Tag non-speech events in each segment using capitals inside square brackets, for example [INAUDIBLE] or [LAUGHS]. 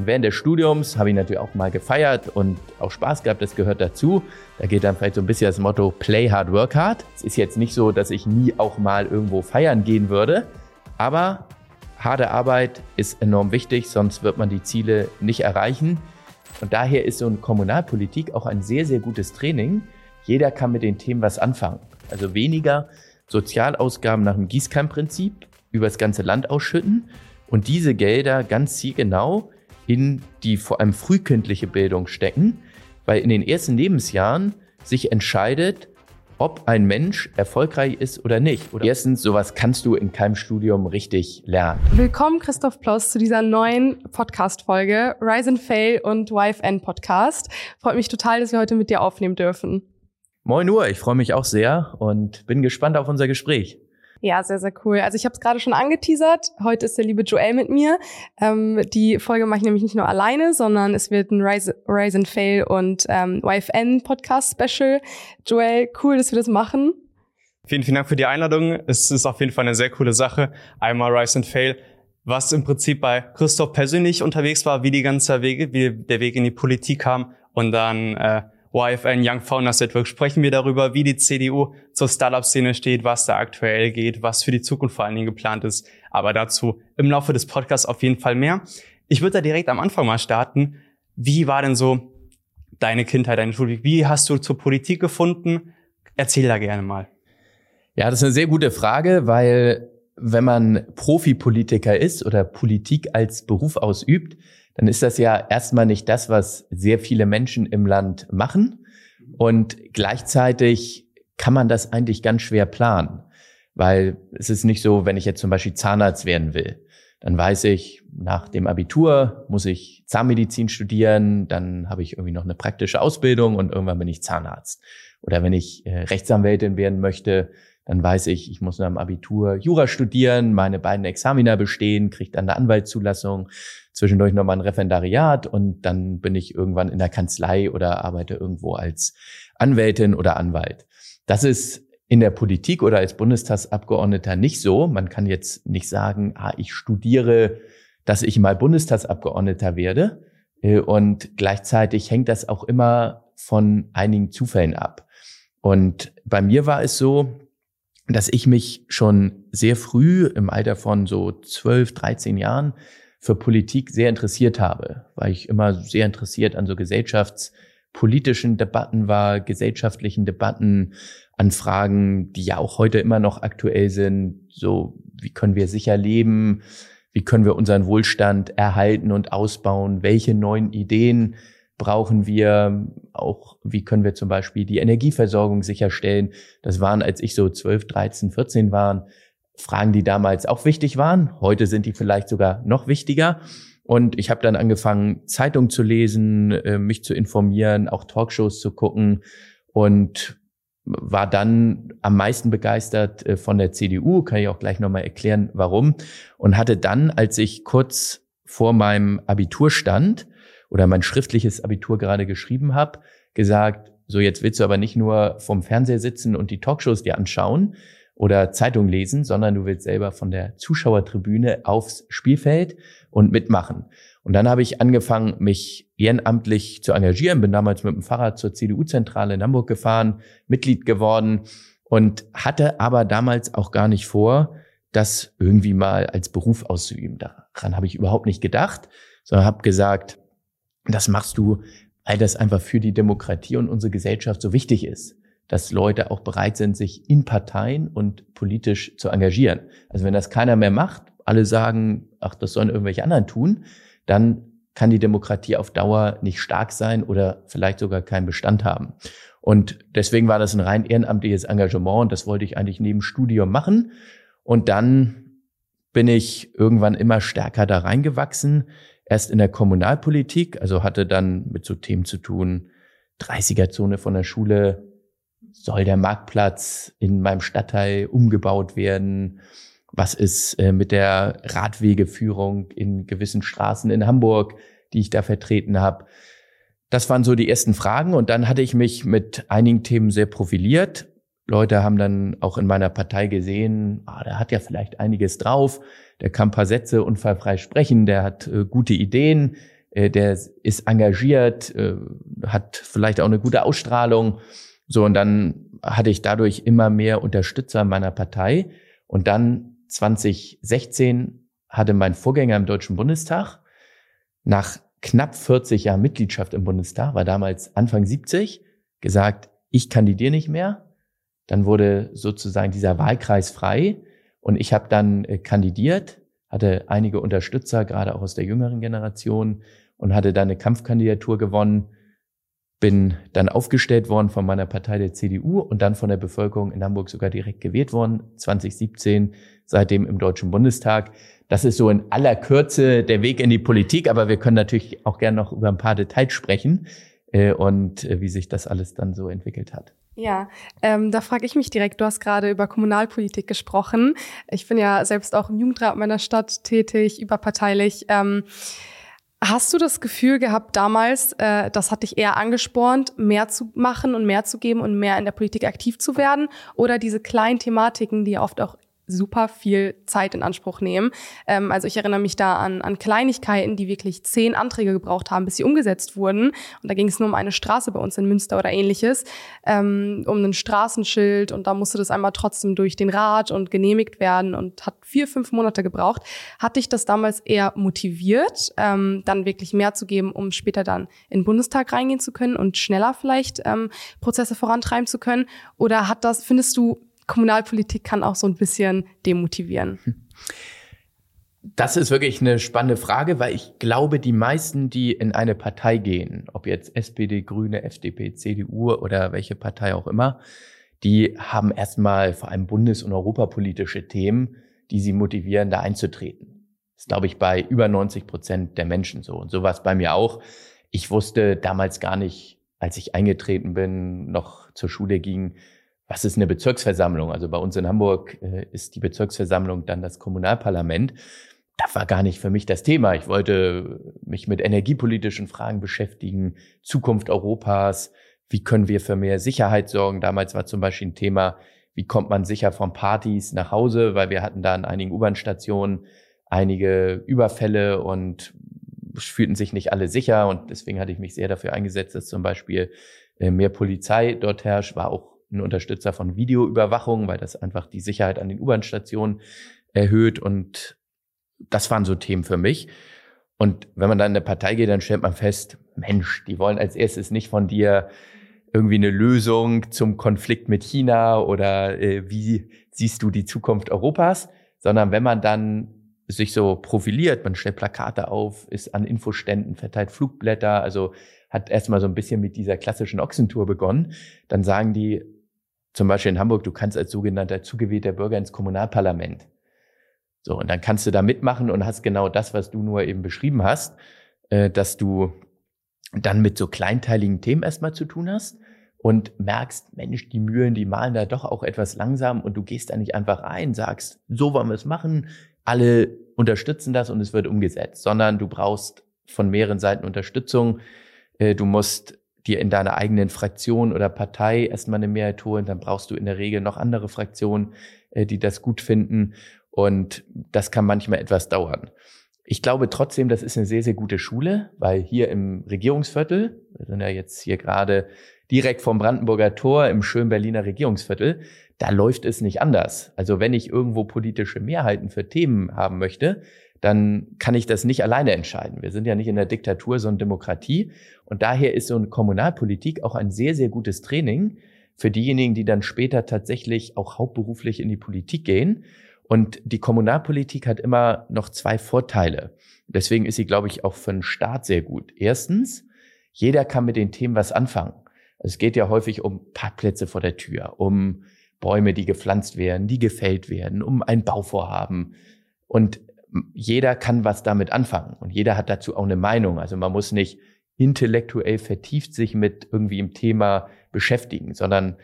Und während des Studiums habe ich natürlich auch mal gefeiert und auch Spaß gehabt, das gehört dazu. Da geht dann vielleicht so ein bisschen das Motto Play hard, work hard. Es ist jetzt nicht so, dass ich nie auch mal irgendwo feiern gehen würde, aber harte Arbeit ist enorm wichtig, sonst wird man die Ziele nicht erreichen. Und daher ist so eine Kommunalpolitik auch ein sehr, sehr gutes Training. Jeder kann mit den Themen was anfangen. Also weniger Sozialausgaben nach dem Gießkannenprinzip über das ganze Land ausschütten und diese Gelder ganz zielgenau in die vor allem frühkindliche Bildung stecken, weil in den ersten Lebensjahren sich entscheidet, ob ein Mensch erfolgreich ist oder nicht. Oder erstens, sowas kannst du in keinem Studium richtig lernen. Willkommen, Christoph Ploss, zu dieser neuen Podcast-Folge Rise and Fail und YFN Podcast. Freut mich total, dass wir heute mit dir aufnehmen dürfen. Moin Uhr, ich freue mich auch sehr und bin gespannt auf unser Gespräch. Ja, sehr, sehr cool. Also ich habe es gerade schon angeteasert. Heute ist der liebe Joel mit mir. Ähm, die Folge mache ich nämlich nicht nur alleine, sondern es wird ein Rise, Rise and Fail und ähm, YFN Podcast Special. Joel, cool, dass wir das machen. Vielen, vielen Dank für die Einladung. Es ist auf jeden Fall eine sehr coole Sache. Einmal Rise and Fail, was im Prinzip bei Christoph persönlich unterwegs war, wie die ganze Wege, wie der Weg in die Politik kam und dann äh, YFN Young Founders Network sprechen wir darüber, wie die CDU zur Startup-Szene steht, was da aktuell geht, was für die Zukunft vor allen Dingen geplant ist. Aber dazu im Laufe des Podcasts auf jeden Fall mehr. Ich würde da direkt am Anfang mal starten. Wie war denn so deine Kindheit, deine Schule? Wie hast du zur Politik gefunden? Erzähl da gerne mal. Ja, das ist eine sehr gute Frage, weil wenn man Profipolitiker ist oder Politik als Beruf ausübt, dann ist das ja erstmal nicht das, was sehr viele Menschen im Land machen. Und gleichzeitig kann man das eigentlich ganz schwer planen, weil es ist nicht so, wenn ich jetzt zum Beispiel Zahnarzt werden will, dann weiß ich, nach dem Abitur muss ich Zahnmedizin studieren, dann habe ich irgendwie noch eine praktische Ausbildung und irgendwann bin ich Zahnarzt. Oder wenn ich äh, Rechtsanwältin werden möchte, dann weiß ich, ich muss nach dem Abitur Jura studieren, meine beiden Examina bestehen, kriege dann eine Anwaltszulassung, zwischendurch nochmal ein Referendariat und dann bin ich irgendwann in der Kanzlei oder arbeite irgendwo als Anwältin oder Anwalt. Das ist in der Politik oder als Bundestagsabgeordneter nicht so. Man kann jetzt nicht sagen, ah, ich studiere, dass ich mal Bundestagsabgeordneter werde. Äh, und gleichzeitig hängt das auch immer von einigen Zufällen ab. Und bei mir war es so, dass ich mich schon sehr früh im Alter von so 12, 13 Jahren für Politik sehr interessiert habe, weil ich immer sehr interessiert an so gesellschaftspolitischen Debatten war, gesellschaftlichen Debatten, an Fragen, die ja auch heute immer noch aktuell sind. So, wie können wir sicher leben? Wie können wir unseren Wohlstand erhalten und ausbauen? Welche neuen Ideen brauchen wir? Auch wie können wir zum Beispiel die Energieversorgung sicherstellen? Das waren, als ich so 12, 13, 14 waren, Fragen, die damals auch wichtig waren. Heute sind die vielleicht sogar noch wichtiger. Und ich habe dann angefangen, Zeitung zu lesen, äh, mich zu informieren, auch Talkshows zu gucken und war dann am meisten begeistert äh, von der CDU, kann ich auch gleich nochmal erklären, warum. Und hatte dann, als ich kurz vor meinem Abitur stand oder mein schriftliches Abitur gerade geschrieben habe, gesagt, so jetzt willst du aber nicht nur vom Fernseher sitzen und die Talkshows dir anschauen, oder Zeitung lesen, sondern du willst selber von der Zuschauertribüne aufs Spielfeld und mitmachen. Und dann habe ich angefangen, mich ehrenamtlich zu engagieren, bin damals mit dem Fahrrad zur CDU-Zentrale in Hamburg gefahren, Mitglied geworden und hatte aber damals auch gar nicht vor, das irgendwie mal als Beruf auszuüben. Daran habe ich überhaupt nicht gedacht, sondern habe gesagt, das machst du, weil das einfach für die Demokratie und unsere Gesellschaft so wichtig ist dass Leute auch bereit sind, sich in Parteien und politisch zu engagieren. Also wenn das keiner mehr macht, alle sagen, ach, das sollen irgendwelche anderen tun, dann kann die Demokratie auf Dauer nicht stark sein oder vielleicht sogar keinen Bestand haben. Und deswegen war das ein rein ehrenamtliches Engagement und das wollte ich eigentlich neben Studium machen. Und dann bin ich irgendwann immer stärker da reingewachsen. Erst in der Kommunalpolitik, also hatte dann mit so Themen zu tun, 30er-Zone von der Schule soll der Marktplatz in meinem Stadtteil umgebaut werden? Was ist äh, mit der Radwegeführung in gewissen Straßen in Hamburg, die ich da vertreten habe? Das waren so die ersten Fragen und dann hatte ich mich mit einigen Themen sehr profiliert. Leute haben dann auch in meiner Partei gesehen, ah, der hat ja vielleicht einiges drauf, der kann paar Sätze unfallfrei sprechen, der hat äh, gute Ideen, äh, der ist engagiert, äh, hat vielleicht auch eine gute Ausstrahlung. So, und dann hatte ich dadurch immer mehr Unterstützer meiner Partei. Und dann 2016 hatte mein Vorgänger im Deutschen Bundestag nach knapp 40 Jahren Mitgliedschaft im Bundestag, war damals Anfang 70, gesagt, ich kandidiere nicht mehr. Dann wurde sozusagen dieser Wahlkreis frei und ich habe dann äh, kandidiert, hatte einige Unterstützer, gerade auch aus der jüngeren Generation und hatte dann eine Kampfkandidatur gewonnen, bin dann aufgestellt worden von meiner Partei der CDU und dann von der Bevölkerung in Hamburg sogar direkt gewählt worden, 2017, seitdem im Deutschen Bundestag. Das ist so in aller Kürze der Weg in die Politik, aber wir können natürlich auch gerne noch über ein paar Details sprechen äh, und äh, wie sich das alles dann so entwickelt hat. Ja, ähm, da frage ich mich direkt, du hast gerade über Kommunalpolitik gesprochen. Ich bin ja selbst auch im Jugendrat meiner Stadt tätig, überparteilich. Ähm, Hast du das Gefühl gehabt damals, äh, das hat dich eher angespornt, mehr zu machen und mehr zu geben und mehr in der Politik aktiv zu werden? Oder diese kleinen Thematiken, die oft auch super viel Zeit in Anspruch nehmen. Ähm, also ich erinnere mich da an, an Kleinigkeiten, die wirklich zehn Anträge gebraucht haben, bis sie umgesetzt wurden. Und da ging es nur um eine Straße bei uns in Münster oder ähnliches, ähm, um ein Straßenschild. Und da musste das einmal trotzdem durch den Rat und genehmigt werden und hat vier, fünf Monate gebraucht. Hat dich das damals eher motiviert, ähm, dann wirklich mehr zu geben, um später dann in den Bundestag reingehen zu können und schneller vielleicht ähm, Prozesse vorantreiben zu können? Oder hat das, findest du, Kommunalpolitik kann auch so ein bisschen demotivieren. Das ist wirklich eine spannende Frage, weil ich glaube, die meisten, die in eine Partei gehen, ob jetzt SPD, Grüne, FDP, CDU oder welche Partei auch immer, die haben erstmal vor allem bundes- und europapolitische Themen, die sie motivieren, da einzutreten. Das ist, glaube ich, bei über 90 Prozent der Menschen so. Und so war es bei mir auch. Ich wusste damals gar nicht, als ich eingetreten bin, noch zur Schule ging, was ist eine Bezirksversammlung? Also bei uns in Hamburg äh, ist die Bezirksversammlung dann das Kommunalparlament. Das war gar nicht für mich das Thema. Ich wollte mich mit energiepolitischen Fragen beschäftigen, Zukunft Europas, wie können wir für mehr Sicherheit sorgen. Damals war zum Beispiel ein Thema, wie kommt man sicher von Partys nach Hause, weil wir hatten da an einigen U-Bahn-Stationen einige Überfälle und fühlten sich nicht alle sicher. Und deswegen hatte ich mich sehr dafür eingesetzt, dass zum Beispiel äh, mehr Polizei dort herrscht, war auch ein Unterstützer von Videoüberwachung, weil das einfach die Sicherheit an den U-Bahn-Stationen erhöht. Und das waren so Themen für mich. Und wenn man dann in eine Partei geht, dann stellt man fest, Mensch, die wollen als erstes nicht von dir irgendwie eine Lösung zum Konflikt mit China oder äh, wie siehst du die Zukunft Europas, sondern wenn man dann sich so profiliert, man stellt Plakate auf, ist an Infoständen, verteilt Flugblätter, also hat erstmal so ein bisschen mit dieser klassischen Ochsentour begonnen, dann sagen die, zum Beispiel in Hamburg, du kannst als sogenannter zugewählter Bürger ins Kommunalparlament. So, und dann kannst du da mitmachen und hast genau das, was du nur eben beschrieben hast, äh, dass du dann mit so kleinteiligen Themen erstmal zu tun hast und merkst, Mensch, die Mühlen, die malen da doch auch etwas langsam und du gehst da nicht einfach rein, sagst, so wollen wir es machen, alle unterstützen das und es wird umgesetzt, sondern du brauchst von mehreren Seiten Unterstützung. Äh, du musst dir in deiner eigenen Fraktion oder Partei erstmal eine Mehrheit holen, dann brauchst du in der Regel noch andere Fraktionen, äh, die das gut finden. Und das kann manchmal etwas dauern. Ich glaube trotzdem, das ist eine sehr, sehr gute Schule, weil hier im Regierungsviertel, wir sind ja jetzt hier gerade direkt vom Brandenburger Tor im schönen Berliner Regierungsviertel, da läuft es nicht anders. Also wenn ich irgendwo politische Mehrheiten für Themen haben möchte, dann kann ich das nicht alleine entscheiden. Wir sind ja nicht in der Diktatur, sondern Demokratie. Und daher ist so eine Kommunalpolitik auch ein sehr, sehr gutes Training für diejenigen, die dann später tatsächlich auch hauptberuflich in die Politik gehen. Und die Kommunalpolitik hat immer noch zwei Vorteile. Deswegen ist sie, glaube ich, auch für den Staat sehr gut. Erstens, jeder kann mit den Themen was anfangen. Es geht ja häufig um Parkplätze vor der Tür, um Bäume, die gepflanzt werden, die gefällt werden, um ein Bauvorhaben. Und jeder kann was damit anfangen und jeder hat dazu auch eine Meinung. Also man muss nicht intellektuell vertieft sich mit irgendwie im Thema beschäftigen, sondern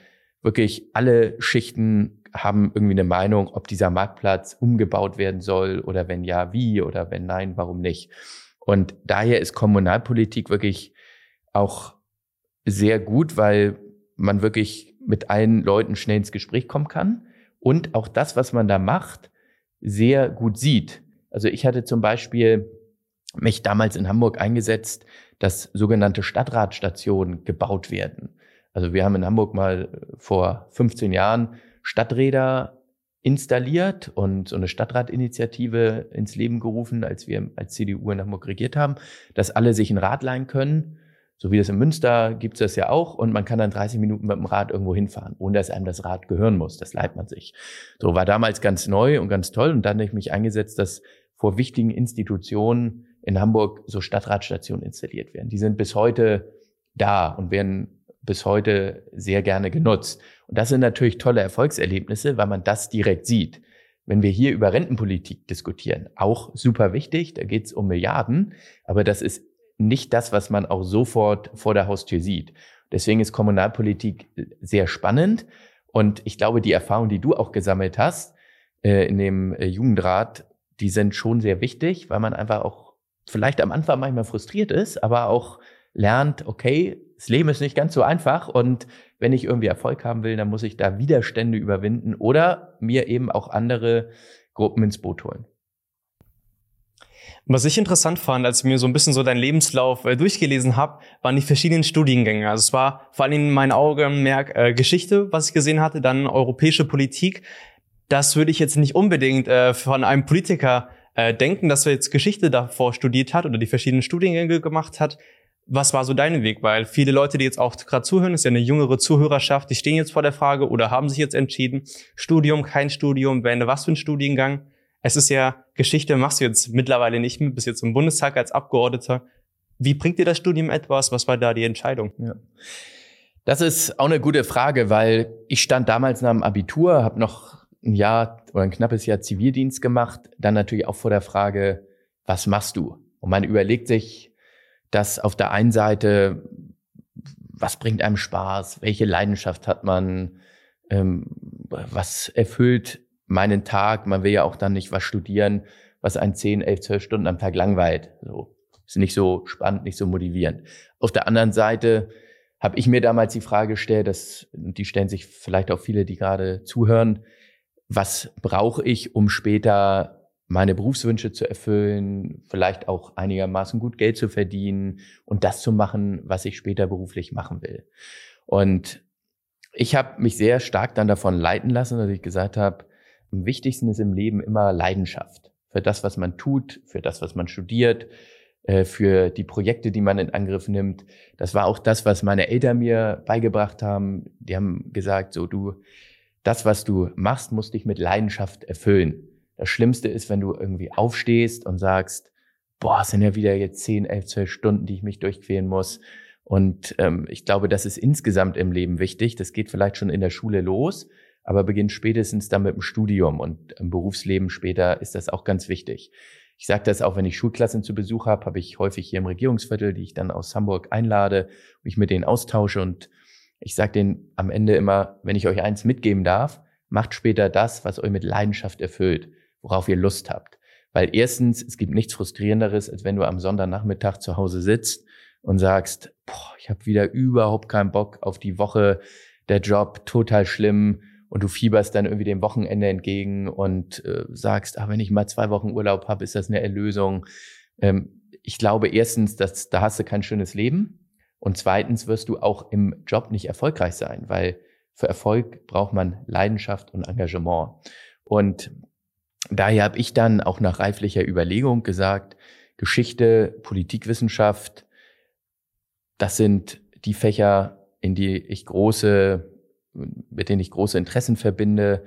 wirklich alle Schichten haben irgendwie eine Meinung, ob dieser Marktplatz umgebaut werden soll oder wenn ja, wie oder wenn nein, warum nicht. Und daher ist Kommunalpolitik wirklich auch sehr gut, weil man wirklich mit allen Leuten schnell ins Gespräch kommen kann und auch das, was man da macht, sehr gut sieht. Also ich hatte zum Beispiel mich damals in Hamburg eingesetzt, dass sogenannte Stadtradstationen gebaut werden. Also wir haben in Hamburg mal vor 15 Jahren Stadträder installiert und so eine Stadtradinitiative ins Leben gerufen, als wir als CDU in Hamburg regiert haben, dass alle sich ein Rad leihen können. So wie das in Münster gibt es das ja auch und man kann dann 30 Minuten mit dem Rad irgendwo hinfahren, ohne dass einem das Rad gehören muss. Das leiht man sich. So war damals ganz neu und ganz toll und dann habe ich mich eingesetzt, dass vor wichtigen Institutionen in Hamburg so Stadtradstationen installiert werden. Die sind bis heute da und werden bis heute sehr gerne genutzt. Und das sind natürlich tolle Erfolgserlebnisse, weil man das direkt sieht. Wenn wir hier über Rentenpolitik diskutieren, auch super wichtig, da geht es um Milliarden, aber das ist nicht das, was man auch sofort vor der Haustür sieht. Deswegen ist Kommunalpolitik sehr spannend. Und ich glaube, die Erfahrung, die du auch gesammelt hast äh, in dem äh, Jugendrat, die sind schon sehr wichtig, weil man einfach auch vielleicht am Anfang manchmal frustriert ist, aber auch lernt, okay, das Leben ist nicht ganz so einfach und wenn ich irgendwie Erfolg haben will, dann muss ich da Widerstände überwinden oder mir eben auch andere Gruppen ins Boot holen. Was ich interessant fand, als ich mir so ein bisschen so deinen Lebenslauf äh, durchgelesen habe, waren die verschiedenen Studiengänge. Also es war vor allem in meinen Augenmerk äh, Geschichte, was ich gesehen hatte, dann europäische Politik. Das würde ich jetzt nicht unbedingt äh, von einem Politiker äh, denken, dass er jetzt Geschichte davor studiert hat oder die verschiedenen Studiengänge gemacht hat. Was war so dein Weg? Weil viele Leute, die jetzt auch gerade zuhören, ist ja eine jüngere Zuhörerschaft, die stehen jetzt vor der Frage oder haben sich jetzt entschieden, Studium, kein Studium, wäre was für ein Studiengang? Es ist ja Geschichte, machst du jetzt mittlerweile nicht mehr, bist jetzt im Bundestag als Abgeordneter. Wie bringt dir das Studium etwas? Was war da die Entscheidung? Ja. Das ist auch eine gute Frage, weil ich stand damals nach dem Abitur, habe noch ein Jahr oder ein knappes Jahr Zivildienst gemacht, dann natürlich auch vor der Frage, was machst du? Und man überlegt sich, dass auf der einen Seite, was bringt einem Spaß, welche Leidenschaft hat man, ähm, was erfüllt meinen Tag, man will ja auch dann nicht was studieren, was einen 10, 11, 12 Stunden am Tag langweilt. So. Ist nicht so spannend, nicht so motivierend. Auf der anderen Seite habe ich mir damals die Frage gestellt, dass, die stellen sich vielleicht auch viele, die gerade zuhören, was brauche ich, um später meine Berufswünsche zu erfüllen, vielleicht auch einigermaßen gut Geld zu verdienen und das zu machen, was ich später beruflich machen will. Und ich habe mich sehr stark dann davon leiten lassen, dass ich gesagt habe, am wichtigsten ist im Leben immer Leidenschaft für das, was man tut, für das, was man studiert, äh, für die Projekte, die man in Angriff nimmt. Das war auch das, was meine Eltern mir beigebracht haben. Die haben gesagt, so du, das, was du machst, musst dich mit Leidenschaft erfüllen. Das Schlimmste ist, wenn du irgendwie aufstehst und sagst, boah, es sind ja wieder jetzt 10, 11, 12 Stunden, die ich mich durchqueren muss. Und ähm, ich glaube, das ist insgesamt im Leben wichtig. Das geht vielleicht schon in der Schule los, aber beginnt spätestens dann mit dem Studium und im Berufsleben später ist das auch ganz wichtig. Ich sage das auch, wenn ich Schulklassen zu Besuch habe, habe ich häufig hier im Regierungsviertel, die ich dann aus Hamburg einlade, mich mit denen austausche und ich sage denen am Ende immer, wenn ich euch eins mitgeben darf, macht später das, was euch mit Leidenschaft erfüllt worauf ihr Lust habt. Weil erstens, es gibt nichts Frustrierenderes, als wenn du am Sonntagnachmittag zu Hause sitzt und sagst, boah, ich habe wieder überhaupt keinen Bock auf die Woche, der Job total schlimm und du fieberst dann irgendwie dem Wochenende entgegen und äh, sagst, ah, wenn ich mal zwei Wochen Urlaub habe, ist das eine Erlösung. Ähm, ich glaube erstens, dass da hast du kein schönes Leben und zweitens wirst du auch im Job nicht erfolgreich sein, weil für Erfolg braucht man Leidenschaft und Engagement. Und daher habe ich dann auch nach reiflicher Überlegung gesagt, Geschichte, Politikwissenschaft, das sind die Fächer, in die ich große, mit denen ich große Interessen verbinde,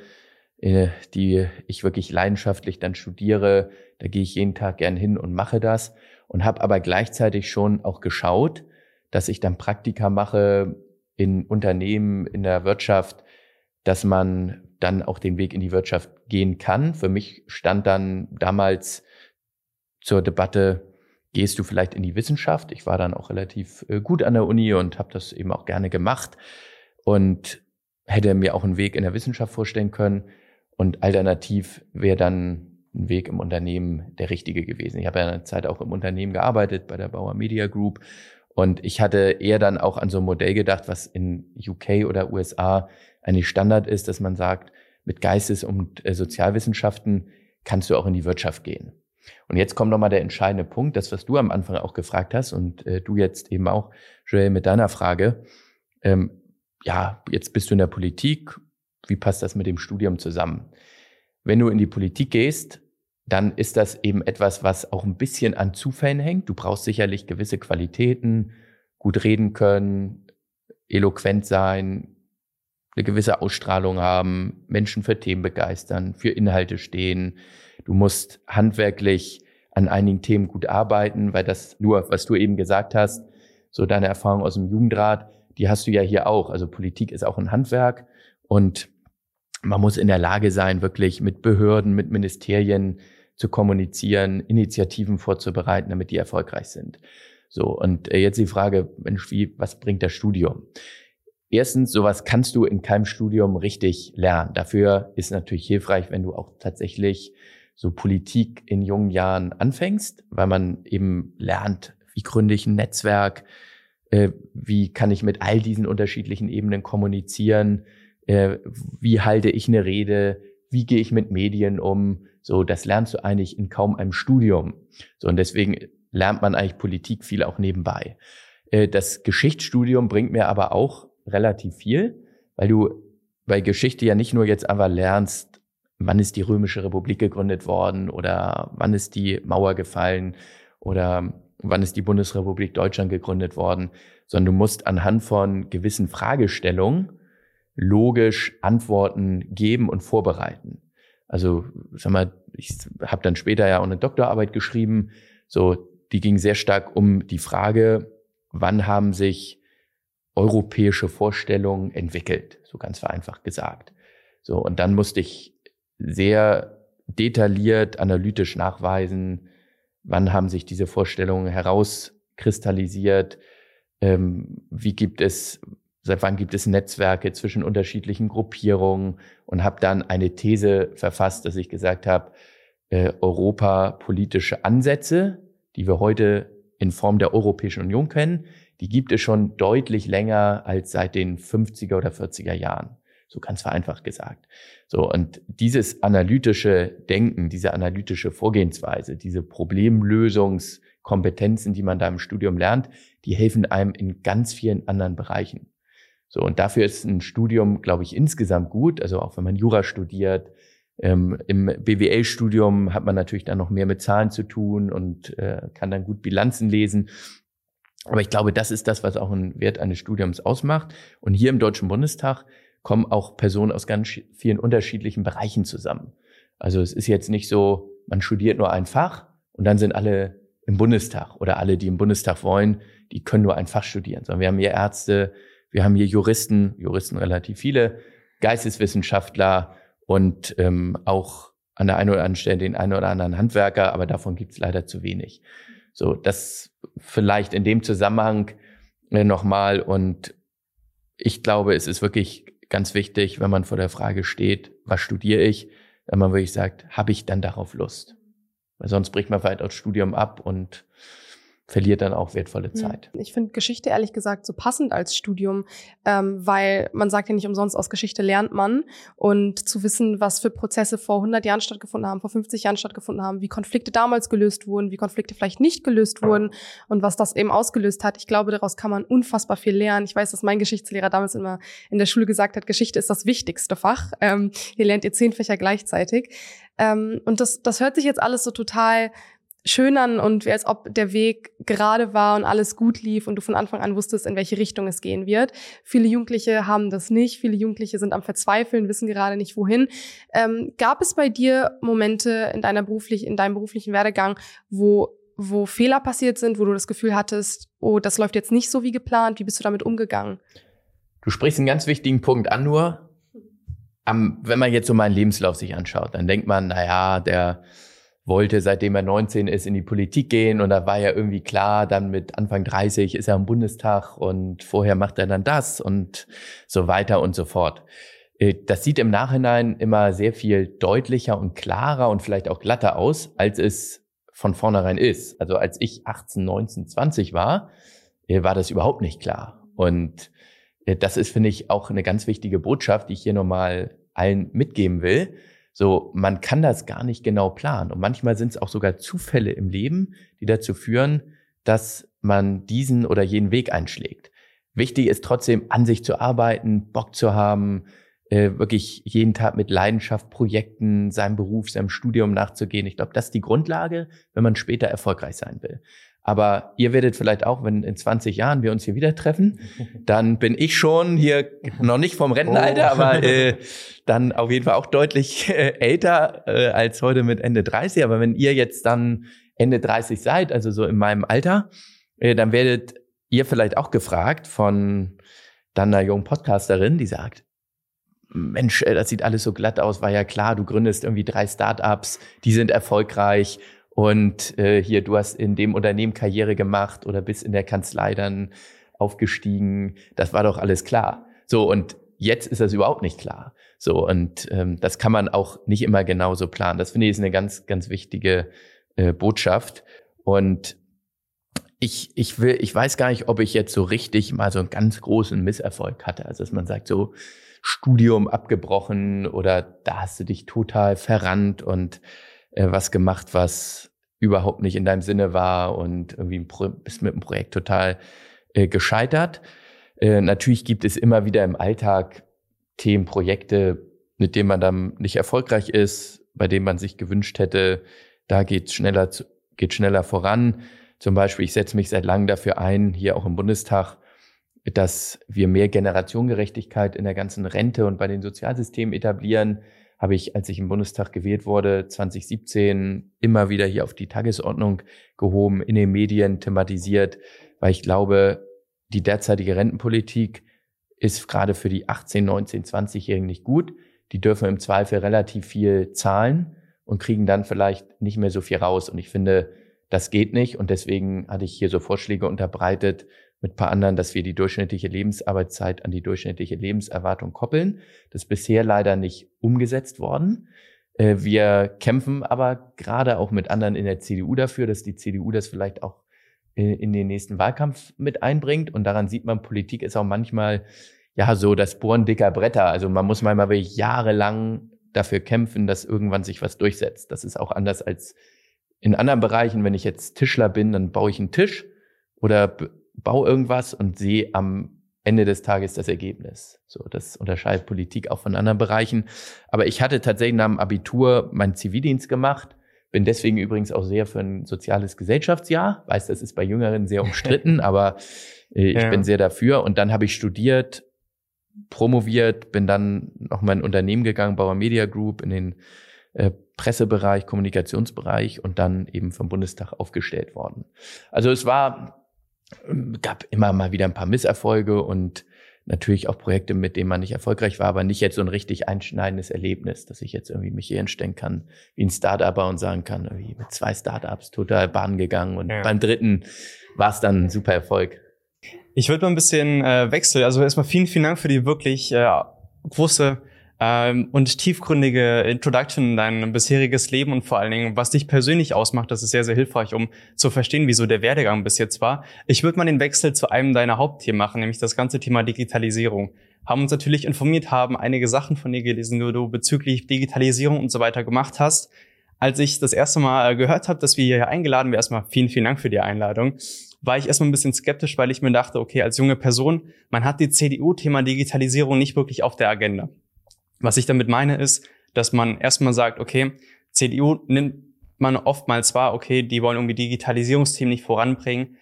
äh, die ich wirklich leidenschaftlich dann studiere. Da gehe ich jeden Tag gern hin und mache das und habe aber gleichzeitig schon auch geschaut, dass ich dann Praktika mache in Unternehmen, in der Wirtschaft, dass man dann auch den Weg in die Wirtschaft gehen kann. Für mich stand dann damals zur Debatte, gehst du vielleicht in die Wissenschaft? Ich war dann auch relativ äh, gut an der Uni und habe das eben auch gerne gemacht und hätte mir auch einen Weg in der Wissenschaft vorstellen können. Und alternativ wäre dann ein Weg im Unternehmen der richtige gewesen. Ich habe ja eine Zeit auch im Unternehmen gearbeitet, bei der Bauer Media Group. Und ich hatte eher dann auch an so ein Modell gedacht, was in UK oder USA eigentlich Standard ist, dass man sagt, mit Geistes- und äh, Sozialwissenschaften kannst du auch in die Wirtschaft gehen. Und jetzt kommt nochmal der entscheidende Punkt, das, was du am Anfang auch gefragt hast und äh, du jetzt eben auch, Joel, mit deiner Frage. Ähm, ja, jetzt bist du in der Politik. Wie passt das mit dem Studium zusammen? Wenn du in die Politik gehst, dann ist das eben etwas, was auch ein bisschen an Zufällen hängt. Du brauchst sicherlich gewisse Qualitäten, gut reden können, eloquent sein, eine gewisse Ausstrahlung haben, Menschen für Themen begeistern, für Inhalte stehen. Du musst handwerklich an einigen Themen gut arbeiten, weil das nur, was du eben gesagt hast, so deine Erfahrung aus dem Jugendrat, die hast du ja hier auch. Also Politik ist auch ein Handwerk und man muss in der Lage sein, wirklich mit Behörden, mit Ministerien zu kommunizieren, Initiativen vorzubereiten, damit die erfolgreich sind. So, und äh, jetzt die Frage, Mensch, wie, was bringt das Studium? Erstens, sowas kannst du in keinem Studium richtig lernen. Dafür ist natürlich hilfreich, wenn du auch tatsächlich so Politik in jungen Jahren anfängst, weil man eben lernt, wie gründe ich ein Netzwerk, äh, wie kann ich mit all diesen unterschiedlichen Ebenen kommunizieren, äh, wie halte ich eine Rede, wie gehe ich mit Medien um. So, das lernst du eigentlich in kaum einem Studium. So, und deswegen lernt man eigentlich Politik viel auch nebenbei. Äh, das Geschichtsstudium bringt mir aber auch relativ viel, weil du bei Geschichte ja nicht nur jetzt einfach lernst, wann ist die Römische Republik gegründet worden oder wann ist die Mauer gefallen oder wann ist die Bundesrepublik Deutschland gegründet worden, sondern du musst anhand von gewissen Fragestellungen logisch Antworten geben und vorbereiten. Also, sag mal, ich habe dann später ja auch eine Doktorarbeit geschrieben, so die ging sehr stark um die Frage, wann haben sich europäische Vorstellungen entwickelt, so ganz vereinfacht gesagt. So und dann musste ich sehr detailliert analytisch nachweisen, wann haben sich diese Vorstellungen herauskristallisiert, ähm, wie gibt es seit wann gibt es Netzwerke zwischen unterschiedlichen Gruppierungen und habe dann eine These verfasst, dass ich gesagt habe, äh, Europa politische Ansätze, die wir heute in Form der Europäischen Union kennen, die gibt es schon deutlich länger als seit den 50er oder 40er Jahren. So ganz vereinfacht gesagt. So. Und dieses analytische Denken, diese analytische Vorgehensweise, diese Problemlösungskompetenzen, die man da im Studium lernt, die helfen einem in ganz vielen anderen Bereichen. So, und dafür ist ein Studium, glaube ich, insgesamt gut. Also auch wenn man Jura studiert, ähm, im BWL-Studium hat man natürlich dann noch mehr mit Zahlen zu tun und äh, kann dann gut Bilanzen lesen. Aber ich glaube, das ist das, was auch einen Wert eines Studiums ausmacht. Und hier im Deutschen Bundestag kommen auch Personen aus ganz vielen unterschiedlichen Bereichen zusammen. Also es ist jetzt nicht so, man studiert nur ein Fach und dann sind alle im Bundestag oder alle, die im Bundestag wollen, die können nur ein Fach studieren, sondern wir haben hier Ärzte, wir haben hier Juristen, Juristen relativ viele, Geisteswissenschaftler und ähm, auch an der einen oder anderen Stelle den einen oder anderen Handwerker, aber davon gibt es leider zu wenig. So, das vielleicht in dem Zusammenhang äh, nochmal und ich glaube, es ist wirklich ganz wichtig, wenn man vor der Frage steht, was studiere ich, wenn man wirklich sagt, habe ich dann darauf Lust? Weil sonst bricht man vielleicht aus Studium ab und verliert dann auch wertvolle Zeit. Ich finde Geschichte ehrlich gesagt so passend als Studium, ähm, weil man sagt ja nicht umsonst, aus Geschichte lernt man und zu wissen, was für Prozesse vor 100 Jahren stattgefunden haben, vor 50 Jahren stattgefunden haben, wie Konflikte damals gelöst wurden, wie Konflikte vielleicht nicht gelöst wurden und was das eben ausgelöst hat. Ich glaube, daraus kann man unfassbar viel lernen. Ich weiß, dass mein Geschichtslehrer damals immer in der Schule gesagt hat, Geschichte ist das wichtigste Fach. Ähm, hier lernt ihr zehn Fächer gleichzeitig. Ähm, und das, das hört sich jetzt alles so total schön an und als ob der Weg gerade war und alles gut lief und du von Anfang an wusstest, in welche Richtung es gehen wird. Viele Jugendliche haben das nicht. Viele Jugendliche sind am Verzweifeln, wissen gerade nicht wohin. Ähm, gab es bei dir Momente in deiner beruflich, in deinem beruflichen Werdegang, wo wo Fehler passiert sind, wo du das Gefühl hattest, oh, das läuft jetzt nicht so wie geplant. Wie bist du damit umgegangen? Du sprichst einen ganz wichtigen Punkt an, nur am, wenn man jetzt so meinen Lebenslauf sich anschaut, dann denkt man, na ja, der wollte, seitdem er 19 ist, in die Politik gehen und da war ja irgendwie klar, dann mit Anfang 30 ist er im Bundestag und vorher macht er dann das und so weiter und so fort. Äh, das sieht im Nachhinein immer sehr viel deutlicher und klarer und vielleicht auch glatter aus, als es von vornherein ist. Also als ich 18, 19, 20 war, äh, war das überhaupt nicht klar. Und äh, das ist, finde ich, auch eine ganz wichtige Botschaft, die ich hier nochmal allen mitgeben will So, man kann das gar nicht genau planen. Und manchmal sind es auch sogar Zufälle im Leben, die dazu führen, dass man diesen oder jenen Weg einschlägt. Wichtig ist trotzdem, an sich zu arbeiten, Bock zu haben, äh, wirklich jeden Tag mit Leidenschaft, Projekten, seinem Beruf, seinem Studium nachzugehen. Ich glaube, das ist die Grundlage, wenn man später erfolgreich sein will. Aber ihr werdet vielleicht auch, wenn in 20 Jahren wir uns hier wieder treffen, [LAUGHS] dann bin ich schon hier noch nicht vom Rentenalter, oh. aber äh, dann auf jeden Fall auch deutlich äh, älter äh, als heute mit Ende 30. Aber wenn ihr jetzt dann Ende 30 seid, also so in meinem Alter, äh, dann werdet ihr vielleicht auch gefragt von dann einer jungen Podcasterin, die sagt, Mensch, äh, das sieht alles so glatt aus, war ja klar, du gründest irgendwie drei Startups, die sind erfolgreich und äh, hier, du hast in dem Unternehmen Karriere gemacht oder bist in der Kanzlei dann aufgestiegen. Das war doch alles klar. So, und jetzt ist das überhaupt nicht klar. So, und ähm, das kann man auch nicht immer genauso planen. Das finde ich ist eine ganz, ganz wichtige äh, Botschaft. Und ich, ich will, ich weiß gar nicht, ob ich jetzt so richtig mal so einen ganz großen Misserfolg hatte. Also, dass man sagt, so Studium abgebrochen oder da hast du dich total verrannt und äh, was gemacht, was überhaupt nicht in deinem Sinne war und irgendwie bist mit dem Projekt total äh, gescheitert. Äh, natürlich gibt es immer wieder im Alltag Themen, Projekte, mit denen man dann nicht erfolgreich ist, bei denen man sich gewünscht hätte, da geht schneller, geht schneller voran. Zum Beispiel, ich setze mich seit langem dafür ein, hier auch im Bundestag, dass wir mehr Generationengerechtigkeit in der ganzen Rente und bei den Sozialsystemen etablieren habe ich, als ich im Bundestag gewählt wurde, 2017 immer wieder hier auf die Tagesordnung gehoben, in den Medien thematisiert, weil ich glaube, die derzeitige Rentenpolitik ist gerade für die 18, 19, 20-Jährigen nicht gut. Die dürfen im Zweifel relativ viel zahlen und kriegen dann vielleicht nicht mehr so viel raus. Und ich finde, das geht nicht. Und deswegen hatte ich hier so Vorschläge unterbreitet, mit paar anderen, dass wir die durchschnittliche Lebensarbeitszeit an die durchschnittliche Lebenserwartung koppeln. Das ist bisher leider nicht umgesetzt worden. Äh, wir kämpfen aber gerade auch mit anderen in der CDU dafür, dass die CDU das vielleicht auch in den nächsten Wahlkampf mit einbringt. Und daran sieht man, Politik ist auch manchmal ja so das Bohren dicker Bretter. Also man muss manchmal wirklich jahrelang dafür kämpfen, dass irgendwann sich was durchsetzt. Das ist auch anders als in anderen Bereichen. Wenn ich jetzt Tischler bin, dann baue ich einen Tisch oder baue irgendwas und sehe am Ende des Tages das Ergebnis. So, das unterscheidet Politik auch von anderen Bereichen. Aber ich hatte tatsächlich nach dem Abitur meinen Zivildienst gemacht, bin deswegen übrigens auch sehr für ein soziales Gesellschaftsjahr. Weiß, das ist bei Jüngeren sehr umstritten, [LAUGHS] aber äh, ich ja. bin sehr dafür. Und dann habe ich studiert, promoviert, bin dann noch mal in ein Unternehmen gegangen, Bauer Media Group, in den äh, Pressebereich, Kommunikationsbereich und dann eben vom Bundestag aufgestellt worden. Also es war gab immer mal wieder ein paar Misserfolge und natürlich auch Projekte, mit denen man nicht erfolgreich war, aber nicht jetzt so ein richtig einschneidendes Erlebnis, dass ich jetzt irgendwie mich hier hinstellen kann wie ein Startupper und sagen kann, irgendwie mit zwei Startups total Bahn gegangen und ja. beim dritten war es dann ein super Erfolg. Ich würde mal ein bisschen äh, wechseln. Also erstmal vielen, vielen Dank für die wirklich äh, große ähm, und tiefgründige Introduction in dein bisheriges Leben und vor allen Dingen, was dich persönlich ausmacht. Das ist sehr, sehr hilfreich, um zu verstehen, wieso der Werdegang bis jetzt war. Ich würde mal den Wechsel zu einem deiner Hauptthemen machen, nämlich das ganze Thema Digitalisierung. Haben uns natürlich informiert, haben einige Sachen von dir gelesen, die du bezüglich Digitalisierung und so weiter gemacht hast. Als ich das erste Mal gehört habe, dass wir hier eingeladen werden, erstmal vielen, vielen Dank für die Einladung war ich erstmal ein bisschen skeptisch, weil ich mir dachte, okay, als junge Person, man hat die CDU-Thema Digitalisierung nicht wirklich auf der Agenda. Was ich damit meine ist, dass man erstmal sagt, okay, CDU nimmt man oftmals wahr, okay, die wollen irgendwie Digitalisierungsthemen nicht voranbringen.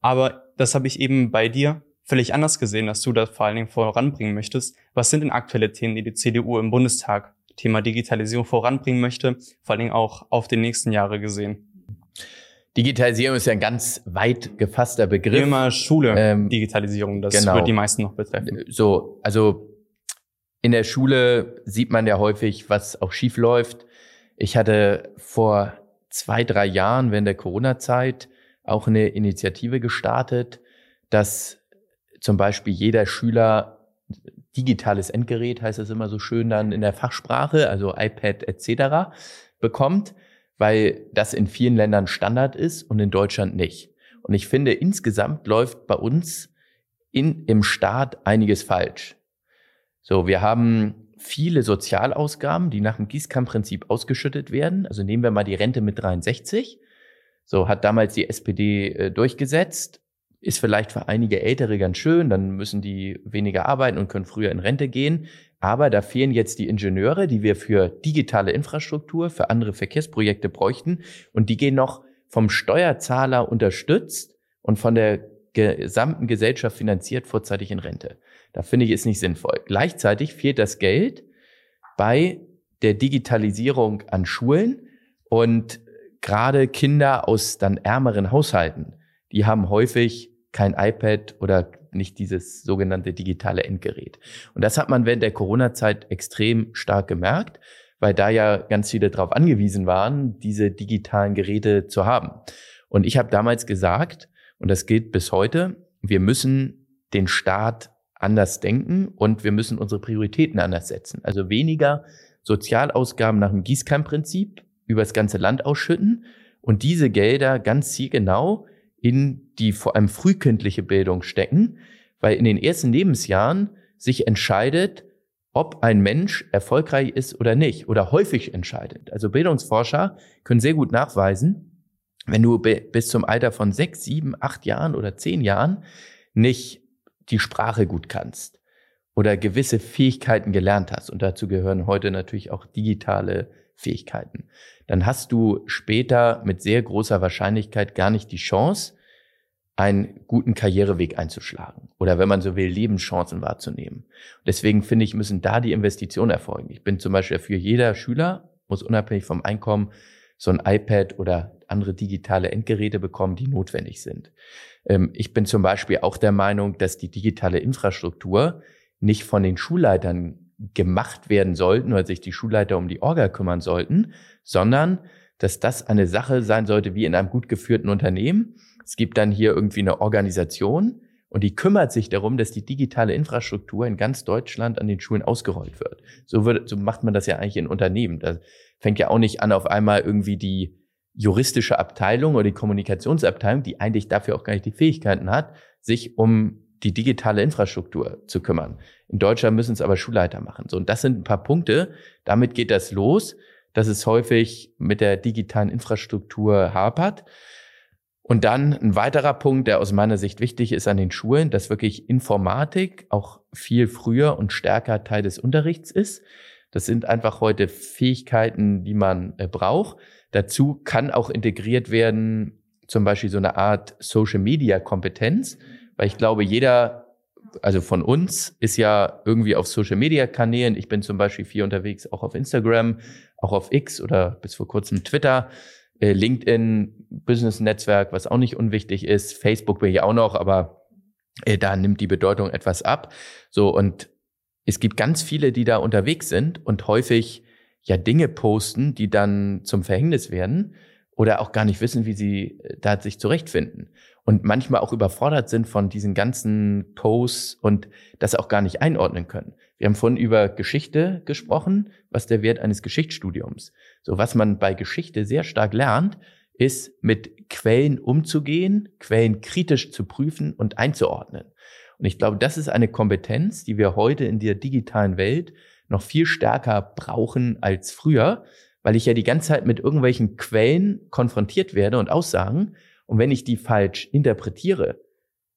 Aber das habe ich eben bei dir völlig anders gesehen, dass du das vor allen Dingen voranbringen möchtest. Was sind denn aktuelle Themen, die die CDU im Bundestag Thema Digitalisierung voranbringen möchte, vor allen Dingen auch auf die nächsten Jahre gesehen? Digitalisierung ist ja ein ganz weit gefasster Begriff. Immer Schule, ähm, Digitalisierung, das genau. wird die meisten noch betreffen. So, also in der Schule sieht man ja häufig, was auch schief läuft. Ich hatte vor zwei, drei Jahren während der Corona-Zeit auch eine Initiative gestartet, dass zum Beispiel jeder Schüler digitales Endgerät, heißt das immer so schön dann in der Fachsprache, also iPad etc., bekommt, weil das in vielen Ländern Standard ist und in Deutschland nicht. Und ich finde, insgesamt läuft bei uns in, im Staat einiges falsch. So, wir haben viele Sozialausgaben, die nach dem Gießkannenprinzip ausgeschüttet werden. Also nehmen wir mal die Rente mit 63. So hat damals die SPD äh, durchgesetzt. Ist vielleicht für einige Ältere ganz schön, dann müssen die weniger arbeiten und können früher in Rente gehen. Aber da fehlen jetzt die Ingenieure, die wir für digitale Infrastruktur, für andere Verkehrsprojekte bräuchten. Und die gehen noch vom Steuerzahler unterstützt und von der gesamten Gesellschaft finanziert vorzeitig in Rente. Da finde ich es nicht sinnvoll. Gleichzeitig fehlt das Geld bei der Digitalisierung an Schulen und gerade Kinder aus dann ärmeren Haushalten, die haben häufig kein iPad oder nicht dieses sogenannte digitale Endgerät. Und das hat man während der Corona-Zeit extrem stark gemerkt, weil da ja ganz viele darauf angewiesen waren, diese digitalen Geräte zu haben. Und ich habe damals gesagt, und das gilt bis heute, wir müssen den Staat anders denken und wir müssen unsere Prioritäten anders setzen. Also weniger Sozialausgaben nach dem Gießkannenprinzip über das ganze Land ausschütten und diese Gelder ganz zielgenau in die vor allem frühkindliche Bildung stecken, weil in den ersten Lebensjahren sich entscheidet, ob ein Mensch erfolgreich ist oder nicht oder häufig entscheidet. Also Bildungsforscher können sehr gut nachweisen, wenn du bis zum Alter von sechs, sieben, acht Jahren oder zehn Jahren nicht die Sprache gut kannst oder gewisse Fähigkeiten gelernt hast, und dazu gehören heute natürlich auch digitale Fähigkeiten, dann hast du später mit sehr großer Wahrscheinlichkeit gar nicht die Chance, einen guten Karriereweg einzuschlagen oder wenn man so will, Lebenschancen wahrzunehmen. Deswegen finde ich, müssen da die Investitionen erfolgen. Ich bin zum Beispiel für jeder Schüler, muss unabhängig vom Einkommen so ein iPad oder andere digitale Endgeräte bekommen, die notwendig sind. Ähm, ich bin zum Beispiel auch der Meinung, dass die digitale Infrastruktur nicht von den Schulleitern gemacht werden sollten oder sich die Schulleiter um die Orga kümmern sollten, sondern dass das eine Sache sein sollte wie in einem gut geführten Unternehmen es gibt dann hier irgendwie eine Organisation und die kümmert sich darum, dass die digitale Infrastruktur in ganz Deutschland an den Schulen ausgerollt wird. So, wird, so macht man das ja eigentlich in Unternehmen. Da fängt ja auch nicht an, auf einmal irgendwie die juristische Abteilung oder die Kommunikationsabteilung, die eigentlich dafür auch gar nicht die Fähigkeiten hat, sich um die digitale Infrastruktur zu kümmern. In Deutschland müssen es aber Schulleiter machen. So, und das sind ein paar Punkte. Damit geht das los, dass es häufig mit der digitalen Infrastruktur hapert. Und dann ein weiterer Punkt, der aus meiner Sicht wichtig ist an den Schulen, dass wirklich Informatik auch viel früher und stärker Teil des Unterrichts ist. Das sind einfach heute Fähigkeiten, die man äh, braucht. Dazu kann auch integriert werden, zum Beispiel so eine Art Social Media Kompetenz, weil ich glaube, jeder, also von uns ist ja irgendwie auf Social Media Kanälen. Ich bin zum Beispiel viel unterwegs, auch auf Instagram, auch auf X oder bis vor kurzem Twitter. Äh, LinkedIn, Business-Netzwerk, was auch nicht unwichtig ist. Facebook bin ich auch noch, aber äh, da nimmt die Bedeutung etwas ab. So, und es gibt ganz viele, die da unterwegs sind und häufig ja Dinge posten, die dann zum Verhängnis werden oder auch gar nicht wissen, wie sie äh, da sich zurechtfinden. Und manchmal auch überfordert sind von diesen ganzen Posts und das auch gar nicht einordnen können. Wir haben vorhin über Geschichte gesprochen, was der Wert eines Geschichtsstudiums. So, was man bei Geschichte sehr stark lernt, ist mit Quellen umzugehen, Quellen kritisch zu prüfen und einzuordnen. Und ich glaube, das ist eine Kompetenz, die wir heute in der digitalen Welt noch viel stärker brauchen als früher, weil ich ja die ganze Zeit mit irgendwelchen Quellen konfrontiert werde und Aussagen. Und wenn ich die falsch interpretiere,